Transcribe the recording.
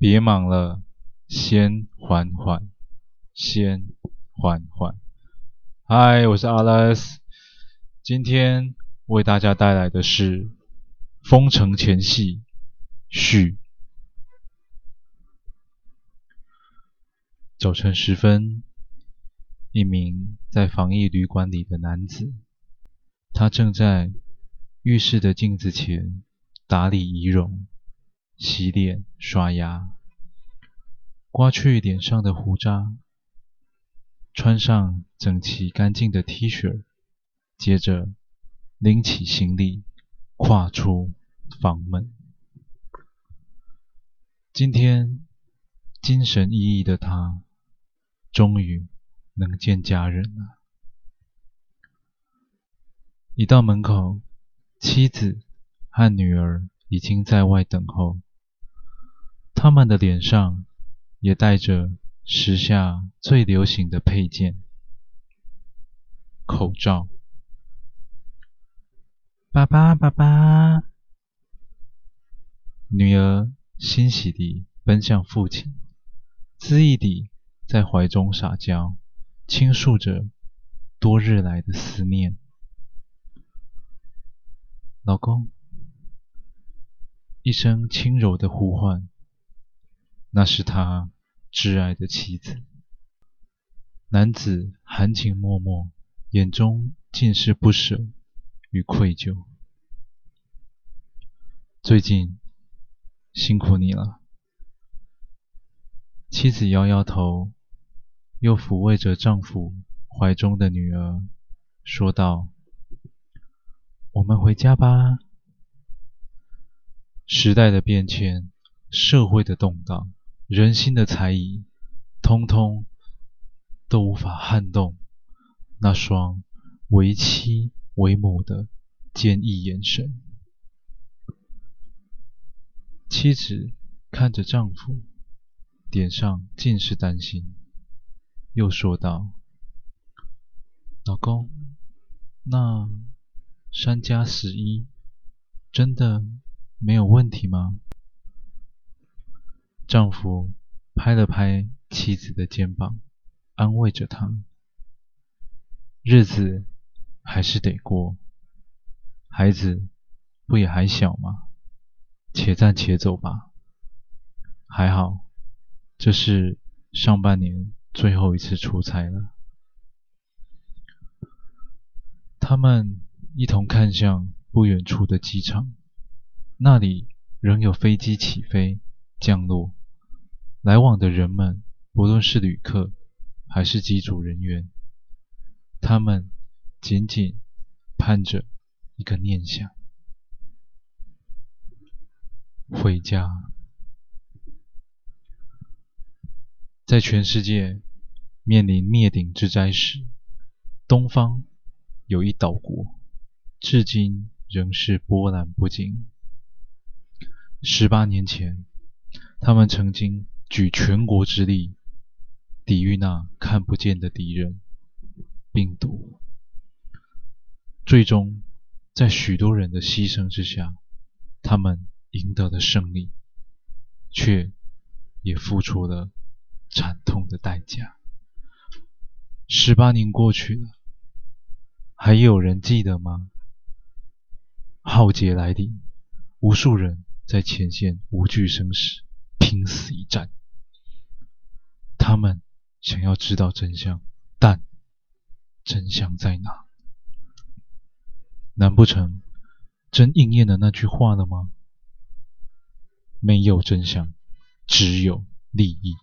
别忙了，先缓缓，先缓缓。嗨，我是阿拉斯，今天为大家带来的是《封城前戏》续。早晨时分，一名在防疫旅馆里的男子，他正在浴室的镜子前打理仪容。洗脸、刷牙，刮去脸上的胡渣，穿上整齐干净的 T 恤，接着拎起行李，跨出房门。今天精神奕奕的他，终于能见家人了。一到门口，妻子和女儿已经在外等候。他们的脸上也带着时下最流行的配件——口罩。爸爸，爸爸！女儿欣喜地奔向父亲，恣意地在怀中撒娇，倾诉着多日来的思念。老公，一声轻柔的呼唤。那是他挚爱的妻子。男子含情脉脉，眼中尽是不舍与愧疚。最近辛苦你了。妻子摇摇头，又抚慰着丈夫怀中的女儿，说道：“我们回家吧。”时代的变迁，社会的动荡。人心的猜疑，通通都无法撼动那双为妻为母的坚毅眼神。妻子看着丈夫，脸上尽是担心，又说道：“老公，那三加十一真的没有问题吗？”丈夫拍了拍妻子的肩膀，安慰着她：“日子还是得过，孩子不也还小吗？且战且走吧。还好，这是上半年最后一次出差了。”他们一同看向不远处的机场，那里仍有飞机起飞、降落。来往的人们，不论是旅客还是机组人员，他们仅仅盼着一个念想：回家。在全世界面临灭顶之灾时，东方有一岛国，至今仍是波澜不惊。十八年前，他们曾经。举全国之力抵御那看不见的敌人——病毒，最终在许多人的牺牲之下，他们赢得了胜利，却也付出了惨痛的代价。十八年过去了，还有人记得吗？浩劫来临，无数人在前线无惧生死，拼死一战。他们想要知道真相，但真相在哪？难不成真应验了那句话了吗？没有真相，只有利益。